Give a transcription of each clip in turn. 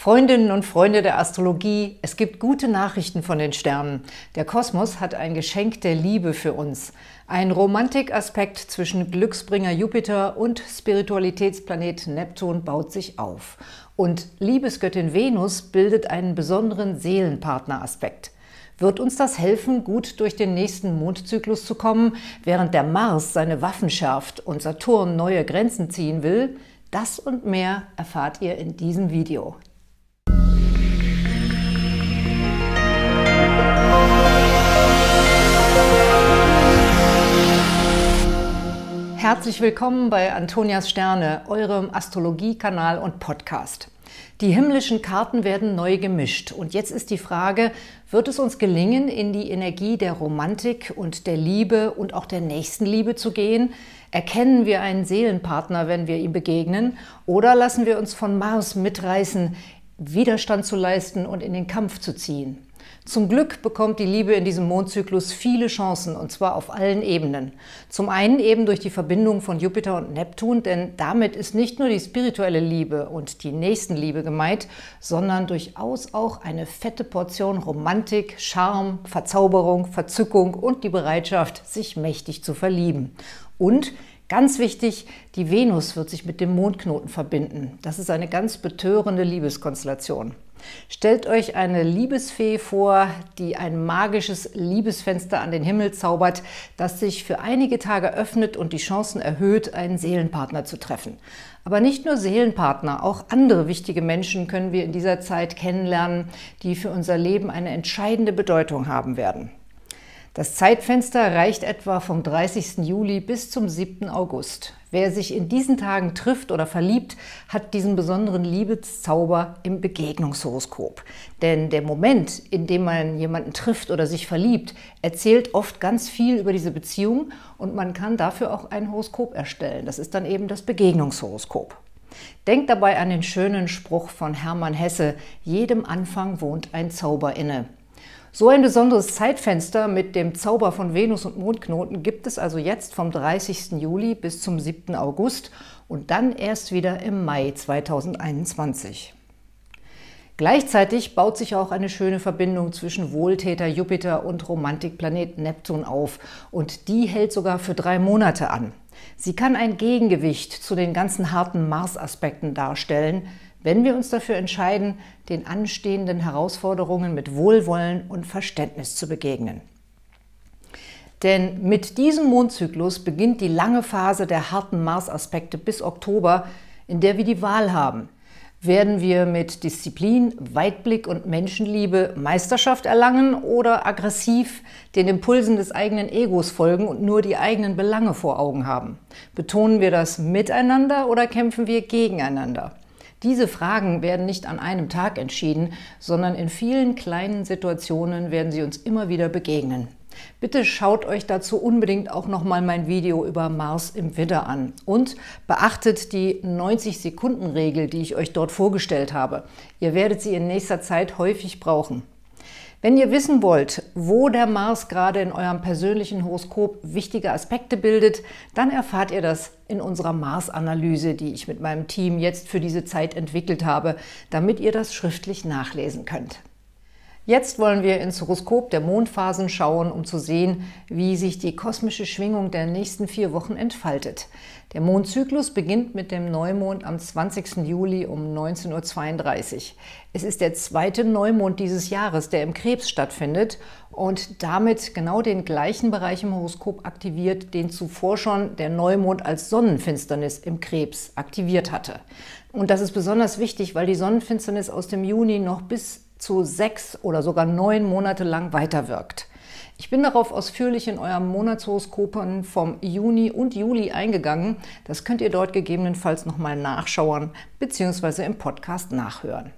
Freundinnen und Freunde der Astrologie, es gibt gute Nachrichten von den Sternen. Der Kosmos hat ein Geschenk der Liebe für uns. Ein Romantikaspekt zwischen Glücksbringer Jupiter und Spiritualitätsplanet Neptun baut sich auf. Und Liebesgöttin Venus bildet einen besonderen Seelenpartneraspekt. Wird uns das helfen, gut durch den nächsten Mondzyklus zu kommen, während der Mars seine Waffen schärft und Saturn neue Grenzen ziehen will? Das und mehr erfahrt ihr in diesem Video. Herzlich willkommen bei Antonias Sterne, eurem Astrologiekanal und Podcast. Die himmlischen Karten werden neu gemischt und jetzt ist die Frage, wird es uns gelingen, in die Energie der Romantik und der Liebe und auch der Nächstenliebe zu gehen? Erkennen wir einen Seelenpartner, wenn wir ihm begegnen? Oder lassen wir uns von Mars mitreißen, Widerstand zu leisten und in den Kampf zu ziehen? Zum Glück bekommt die Liebe in diesem Mondzyklus viele Chancen, und zwar auf allen Ebenen. Zum einen eben durch die Verbindung von Jupiter und Neptun, denn damit ist nicht nur die spirituelle Liebe und die Nächstenliebe gemeint, sondern durchaus auch eine fette Portion Romantik, Charme, Verzauberung, Verzückung und die Bereitschaft, sich mächtig zu verlieben. Und Ganz wichtig, die Venus wird sich mit dem Mondknoten verbinden. Das ist eine ganz betörende Liebeskonstellation. Stellt euch eine Liebesfee vor, die ein magisches Liebesfenster an den Himmel zaubert, das sich für einige Tage öffnet und die Chancen erhöht, einen Seelenpartner zu treffen. Aber nicht nur Seelenpartner, auch andere wichtige Menschen können wir in dieser Zeit kennenlernen, die für unser Leben eine entscheidende Bedeutung haben werden. Das Zeitfenster reicht etwa vom 30. Juli bis zum 7. August. Wer sich in diesen Tagen trifft oder verliebt, hat diesen besonderen Liebeszauber im Begegnungshoroskop. Denn der Moment, in dem man jemanden trifft oder sich verliebt, erzählt oft ganz viel über diese Beziehung und man kann dafür auch ein Horoskop erstellen. Das ist dann eben das Begegnungshoroskop. Denkt dabei an den schönen Spruch von Hermann Hesse, jedem Anfang wohnt ein Zauber inne. So ein besonderes Zeitfenster mit dem Zauber von Venus und Mondknoten gibt es also jetzt vom 30. Juli bis zum 7. August und dann erst wieder im Mai 2021. Gleichzeitig baut sich auch eine schöne Verbindung zwischen Wohltäter Jupiter und Romantikplanet Neptun auf und die hält sogar für drei Monate an. Sie kann ein Gegengewicht zu den ganzen harten Mars-Aspekten darstellen, wenn wir uns dafür entscheiden, den anstehenden Herausforderungen mit Wohlwollen und Verständnis zu begegnen. Denn mit diesem Mondzyklus beginnt die lange Phase der harten Mars-Aspekte bis Oktober, in der wir die Wahl haben. Werden wir mit Disziplin, Weitblick und Menschenliebe Meisterschaft erlangen oder aggressiv den Impulsen des eigenen Egos folgen und nur die eigenen Belange vor Augen haben? Betonen wir das miteinander oder kämpfen wir gegeneinander? Diese Fragen werden nicht an einem Tag entschieden, sondern in vielen kleinen Situationen werden sie uns immer wieder begegnen. Bitte schaut euch dazu unbedingt auch nochmal mein Video über Mars im Widder an und beachtet die 90-Sekunden-Regel, die ich euch dort vorgestellt habe. Ihr werdet sie in nächster Zeit häufig brauchen. Wenn ihr wissen wollt, wo der Mars gerade in eurem persönlichen Horoskop wichtige Aspekte bildet, dann erfahrt ihr das in unserer Mars-Analyse, die ich mit meinem Team jetzt für diese Zeit entwickelt habe, damit ihr das schriftlich nachlesen könnt. Jetzt wollen wir ins Horoskop der Mondphasen schauen, um zu sehen, wie sich die kosmische Schwingung der nächsten vier Wochen entfaltet. Der Mondzyklus beginnt mit dem Neumond am 20. Juli um 19.32 Uhr. Es ist der zweite Neumond dieses Jahres, der im Krebs stattfindet und damit genau den gleichen Bereich im Horoskop aktiviert, den zuvor schon der Neumond als Sonnenfinsternis im Krebs aktiviert hatte. Und das ist besonders wichtig, weil die Sonnenfinsternis aus dem Juni noch bis zu sechs oder sogar neun Monate lang weiterwirkt. Ich bin darauf ausführlich in eurem Monatshoroskopen vom Juni und Juli eingegangen. Das könnt ihr dort gegebenenfalls nochmal nachschauen bzw. im Podcast nachhören.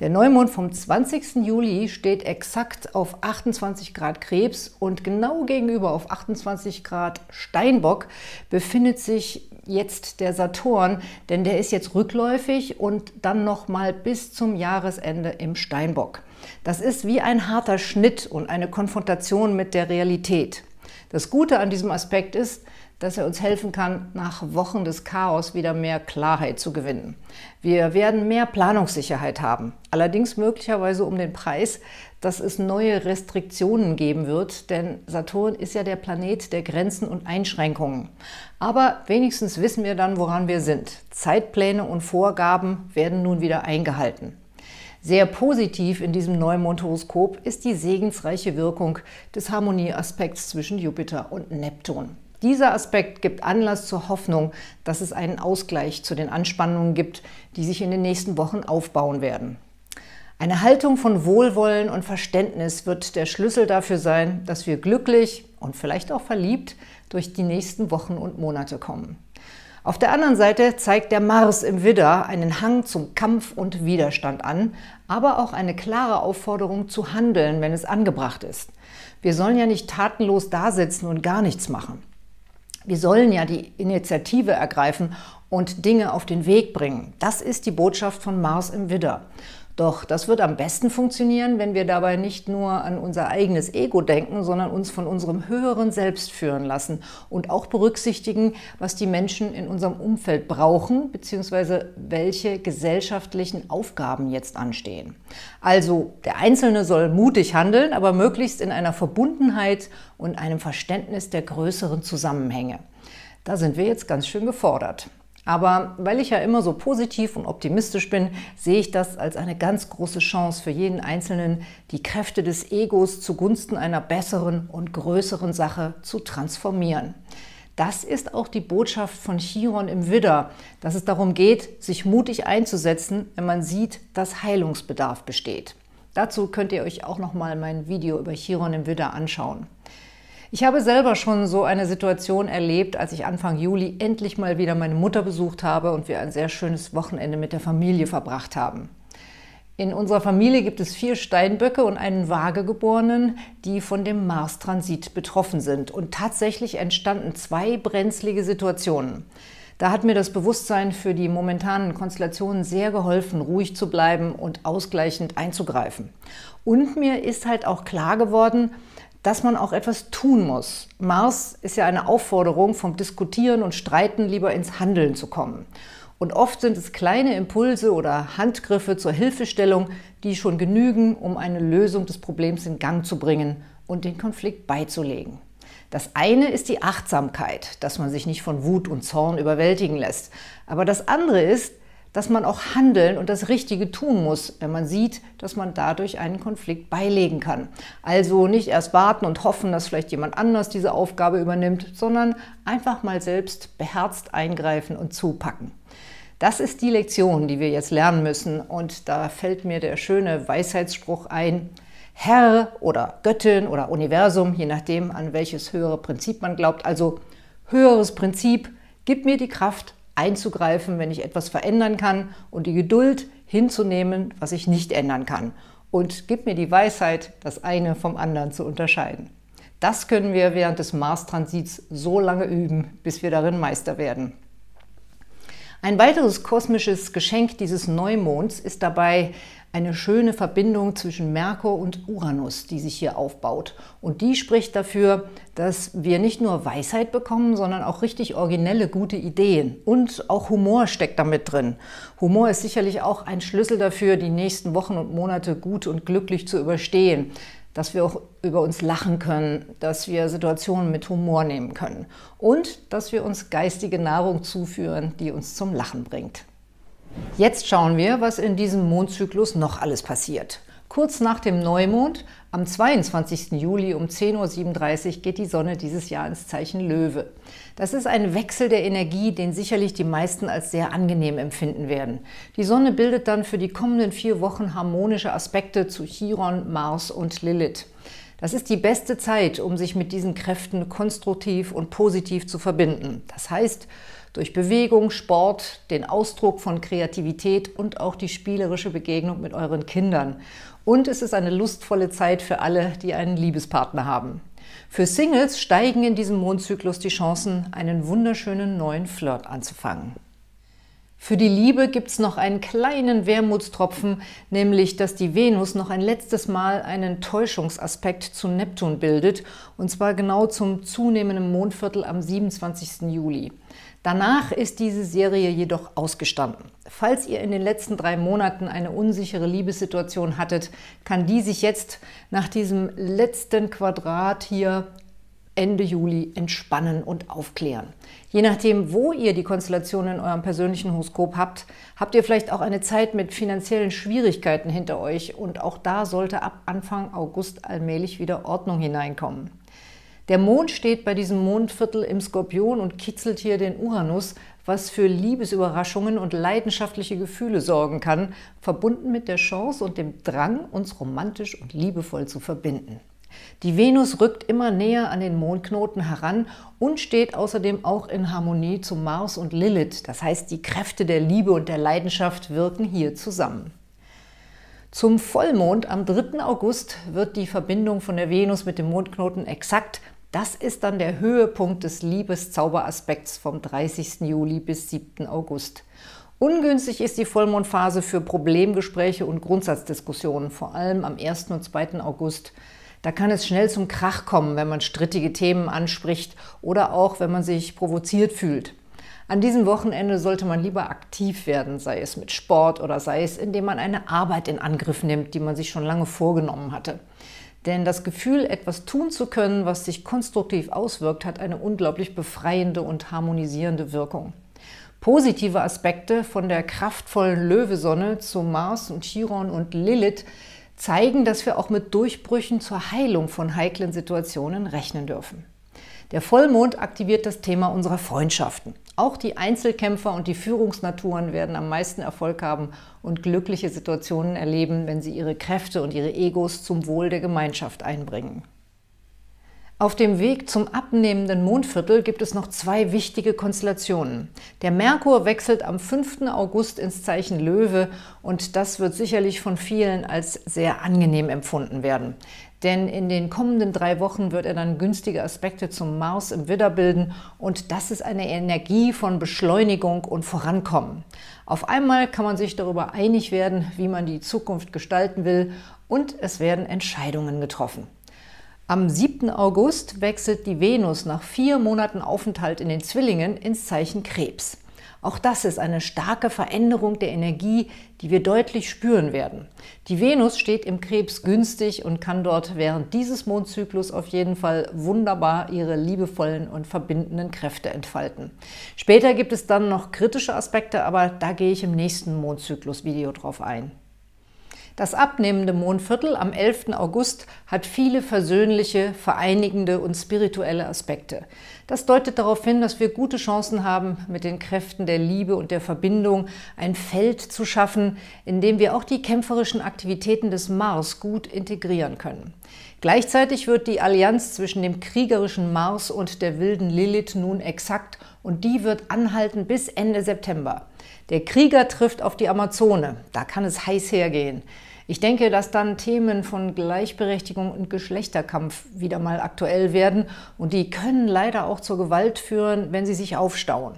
Der Neumond vom 20. Juli steht exakt auf 28 Grad Krebs und genau gegenüber auf 28 Grad Steinbock befindet sich jetzt der Saturn, denn der ist jetzt rückläufig und dann noch mal bis zum Jahresende im Steinbock. Das ist wie ein harter Schnitt und eine Konfrontation mit der Realität. Das Gute an diesem Aspekt ist, dass er uns helfen kann, nach Wochen des Chaos wieder mehr Klarheit zu gewinnen. Wir werden mehr Planungssicherheit haben, allerdings möglicherweise um den Preis, dass es neue Restriktionen geben wird, denn Saturn ist ja der Planet der Grenzen und Einschränkungen. Aber wenigstens wissen wir dann, woran wir sind. Zeitpläne und Vorgaben werden nun wieder eingehalten. Sehr positiv in diesem Neumondhoroskop ist die segensreiche Wirkung des Harmonieaspekts zwischen Jupiter und Neptun. Dieser Aspekt gibt Anlass zur Hoffnung, dass es einen Ausgleich zu den Anspannungen gibt, die sich in den nächsten Wochen aufbauen werden. Eine Haltung von Wohlwollen und Verständnis wird der Schlüssel dafür sein, dass wir glücklich und vielleicht auch verliebt durch die nächsten Wochen und Monate kommen. Auf der anderen Seite zeigt der Mars im Widder einen Hang zum Kampf und Widerstand an, aber auch eine klare Aufforderung zu handeln, wenn es angebracht ist. Wir sollen ja nicht tatenlos dasitzen und gar nichts machen. Wir sollen ja die Initiative ergreifen und Dinge auf den Weg bringen. Das ist die Botschaft von Mars im Widder. Doch das wird am besten funktionieren, wenn wir dabei nicht nur an unser eigenes Ego denken, sondern uns von unserem höheren Selbst führen lassen und auch berücksichtigen, was die Menschen in unserem Umfeld brauchen, beziehungsweise welche gesellschaftlichen Aufgaben jetzt anstehen. Also der Einzelne soll mutig handeln, aber möglichst in einer Verbundenheit und einem Verständnis der größeren Zusammenhänge. Da sind wir jetzt ganz schön gefordert. Aber weil ich ja immer so positiv und optimistisch bin, sehe ich das als eine ganz große Chance für jeden Einzelnen, die Kräfte des Egos zugunsten einer besseren und größeren Sache zu transformieren. Das ist auch die Botschaft von Chiron im Widder, dass es darum geht, sich mutig einzusetzen, wenn man sieht, dass Heilungsbedarf besteht. Dazu könnt ihr euch auch noch mal mein Video über Chiron im Widder anschauen. Ich habe selber schon so eine Situation erlebt, als ich Anfang Juli endlich mal wieder meine Mutter besucht habe und wir ein sehr schönes Wochenende mit der Familie verbracht haben. In unserer Familie gibt es vier Steinböcke und einen Waagegeborenen, die von dem Mars-Transit betroffen sind. Und tatsächlich entstanden zwei brenzlige Situationen. Da hat mir das Bewusstsein für die momentanen Konstellationen sehr geholfen, ruhig zu bleiben und ausgleichend einzugreifen. Und mir ist halt auch klar geworden, dass man auch etwas tun muss. Mars ist ja eine Aufforderung, vom Diskutieren und Streiten lieber ins Handeln zu kommen. Und oft sind es kleine Impulse oder Handgriffe zur Hilfestellung, die schon genügen, um eine Lösung des Problems in Gang zu bringen und den Konflikt beizulegen. Das eine ist die Achtsamkeit, dass man sich nicht von Wut und Zorn überwältigen lässt. Aber das andere ist, dass man auch handeln und das Richtige tun muss, wenn man sieht, dass man dadurch einen Konflikt beilegen kann. Also nicht erst warten und hoffen, dass vielleicht jemand anders diese Aufgabe übernimmt, sondern einfach mal selbst beherzt eingreifen und zupacken. Das ist die Lektion, die wir jetzt lernen müssen. Und da fällt mir der schöne Weisheitsspruch ein, Herr oder Göttin oder Universum, je nachdem, an welches höhere Prinzip man glaubt. Also höheres Prinzip, gib mir die Kraft, einzugreifen, wenn ich etwas verändern kann und die Geduld hinzunehmen, was ich nicht ändern kann. Und gib mir die Weisheit, das eine vom anderen zu unterscheiden. Das können wir während des Mars-Transits so lange üben, bis wir darin Meister werden. Ein weiteres kosmisches Geschenk dieses Neumonds ist dabei eine schöne Verbindung zwischen Merkur und Uranus, die sich hier aufbaut. Und die spricht dafür, dass wir nicht nur Weisheit bekommen, sondern auch richtig originelle, gute Ideen. Und auch Humor steckt damit drin. Humor ist sicherlich auch ein Schlüssel dafür, die nächsten Wochen und Monate gut und glücklich zu überstehen. Dass wir auch über uns lachen können, dass wir Situationen mit Humor nehmen können und dass wir uns geistige Nahrung zuführen, die uns zum Lachen bringt. Jetzt schauen wir, was in diesem Mondzyklus noch alles passiert. Kurz nach dem Neumond, am 22. Juli um 10.37 Uhr, geht die Sonne dieses Jahr ins Zeichen Löwe. Das ist ein Wechsel der Energie, den sicherlich die meisten als sehr angenehm empfinden werden. Die Sonne bildet dann für die kommenden vier Wochen harmonische Aspekte zu Chiron, Mars und Lilith. Das ist die beste Zeit, um sich mit diesen Kräften konstruktiv und positiv zu verbinden. Das heißt, durch Bewegung, Sport, den Ausdruck von Kreativität und auch die spielerische Begegnung mit euren Kindern. Und es ist eine lustvolle Zeit für alle, die einen Liebespartner haben. Für Singles steigen in diesem Mondzyklus die Chancen, einen wunderschönen neuen Flirt anzufangen. Für die Liebe gibt es noch einen kleinen Wermutstropfen, nämlich dass die Venus noch ein letztes Mal einen Täuschungsaspekt zu Neptun bildet, und zwar genau zum zunehmenden Mondviertel am 27. Juli. Danach ist diese Serie jedoch ausgestanden. Falls ihr in den letzten drei Monaten eine unsichere Liebessituation hattet, kann die sich jetzt nach diesem letzten Quadrat hier Ende Juli entspannen und aufklären. Je nachdem, wo ihr die Konstellation in eurem persönlichen Horoskop habt, habt ihr vielleicht auch eine Zeit mit finanziellen Schwierigkeiten hinter euch und auch da sollte ab Anfang August allmählich wieder Ordnung hineinkommen. Der Mond steht bei diesem Mondviertel im Skorpion und kitzelt hier den Uranus, was für Liebesüberraschungen und leidenschaftliche Gefühle sorgen kann, verbunden mit der Chance und dem Drang, uns romantisch und liebevoll zu verbinden. Die Venus rückt immer näher an den Mondknoten heran und steht außerdem auch in Harmonie zu Mars und Lilith. Das heißt, die Kräfte der Liebe und der Leidenschaft wirken hier zusammen. Zum Vollmond am 3. August wird die Verbindung von der Venus mit dem Mondknoten exakt. Das ist dann der Höhepunkt des Liebeszauberaspekts vom 30. Juli bis 7. August. Ungünstig ist die Vollmondphase für Problemgespräche und Grundsatzdiskussionen, vor allem am 1. und 2. August. Da kann es schnell zum Krach kommen, wenn man strittige Themen anspricht oder auch, wenn man sich provoziert fühlt. An diesem Wochenende sollte man lieber aktiv werden, sei es mit Sport oder sei es, indem man eine Arbeit in Angriff nimmt, die man sich schon lange vorgenommen hatte. Denn das Gefühl, etwas tun zu können, was sich konstruktiv auswirkt, hat eine unglaublich befreiende und harmonisierende Wirkung. Positive Aspekte von der kraftvollen Löwesonne zu Mars und Chiron und Lilith zeigen, dass wir auch mit Durchbrüchen zur Heilung von heiklen Situationen rechnen dürfen. Der Vollmond aktiviert das Thema unserer Freundschaften. Auch die Einzelkämpfer und die Führungsnaturen werden am meisten Erfolg haben und glückliche Situationen erleben, wenn sie ihre Kräfte und ihre Egos zum Wohl der Gemeinschaft einbringen. Auf dem Weg zum abnehmenden Mondviertel gibt es noch zwei wichtige Konstellationen. Der Merkur wechselt am 5. August ins Zeichen Löwe und das wird sicherlich von vielen als sehr angenehm empfunden werden. Denn in den kommenden drei Wochen wird er dann günstige Aspekte zum Mars im Widder bilden und das ist eine Energie von Beschleunigung und Vorankommen. Auf einmal kann man sich darüber einig werden, wie man die Zukunft gestalten will und es werden Entscheidungen getroffen. Am 7. August wechselt die Venus nach vier Monaten Aufenthalt in den Zwillingen ins Zeichen Krebs. Auch das ist eine starke Veränderung der Energie, die wir deutlich spüren werden. Die Venus steht im Krebs günstig und kann dort während dieses Mondzyklus auf jeden Fall wunderbar ihre liebevollen und verbindenden Kräfte entfalten. Später gibt es dann noch kritische Aspekte, aber da gehe ich im nächsten Mondzyklus-Video drauf ein. Das abnehmende Mondviertel am 11. August hat viele versöhnliche, vereinigende und spirituelle Aspekte. Das deutet darauf hin, dass wir gute Chancen haben, mit den Kräften der Liebe und der Verbindung ein Feld zu schaffen, in dem wir auch die kämpferischen Aktivitäten des Mars gut integrieren können. Gleichzeitig wird die Allianz zwischen dem kriegerischen Mars und der wilden Lilith nun exakt und die wird anhalten bis Ende September. Der Krieger trifft auf die Amazone, da kann es heiß hergehen. Ich denke, dass dann Themen von Gleichberechtigung und Geschlechterkampf wieder mal aktuell werden und die können leider auch zur Gewalt führen, wenn sie sich aufstauen.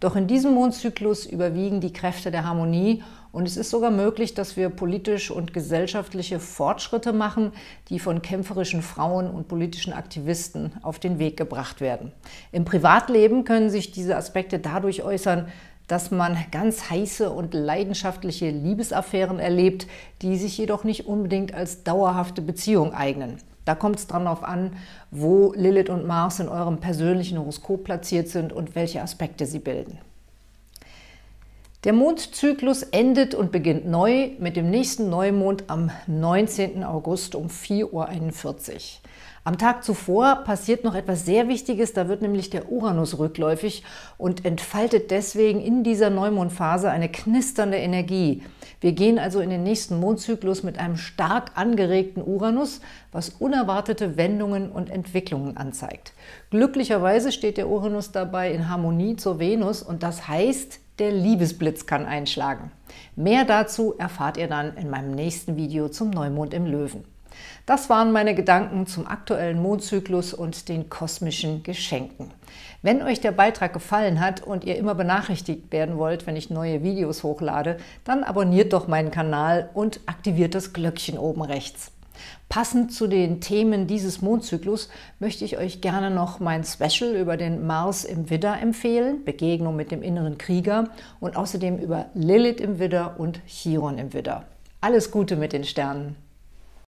Doch in diesem Mondzyklus überwiegen die Kräfte der Harmonie und es ist sogar möglich, dass wir politisch und gesellschaftliche Fortschritte machen, die von kämpferischen Frauen und politischen Aktivisten auf den Weg gebracht werden. Im Privatleben können sich diese Aspekte dadurch äußern, dass man ganz heiße und leidenschaftliche Liebesaffären erlebt, die sich jedoch nicht unbedingt als dauerhafte Beziehung eignen. Da kommt es darauf an, wo Lilith und Mars in eurem persönlichen Horoskop platziert sind und welche Aspekte sie bilden. Der Mondzyklus endet und beginnt neu mit dem nächsten Neumond am 19. August um 4.41 Uhr. Am Tag zuvor passiert noch etwas sehr Wichtiges, da wird nämlich der Uranus rückläufig und entfaltet deswegen in dieser Neumondphase eine knisternde Energie. Wir gehen also in den nächsten Mondzyklus mit einem stark angeregten Uranus, was unerwartete Wendungen und Entwicklungen anzeigt. Glücklicherweise steht der Uranus dabei in Harmonie zur Venus und das heißt, der Liebesblitz kann einschlagen. Mehr dazu erfahrt ihr dann in meinem nächsten Video zum Neumond im Löwen. Das waren meine Gedanken zum aktuellen Mondzyklus und den kosmischen Geschenken. Wenn euch der Beitrag gefallen hat und ihr immer benachrichtigt werden wollt, wenn ich neue Videos hochlade, dann abonniert doch meinen Kanal und aktiviert das Glöckchen oben rechts. Passend zu den Themen dieses Mondzyklus möchte ich euch gerne noch mein Special über den Mars im Widder empfehlen, Begegnung mit dem inneren Krieger und außerdem über Lilith im Widder und Chiron im Widder. Alles Gute mit den Sternen!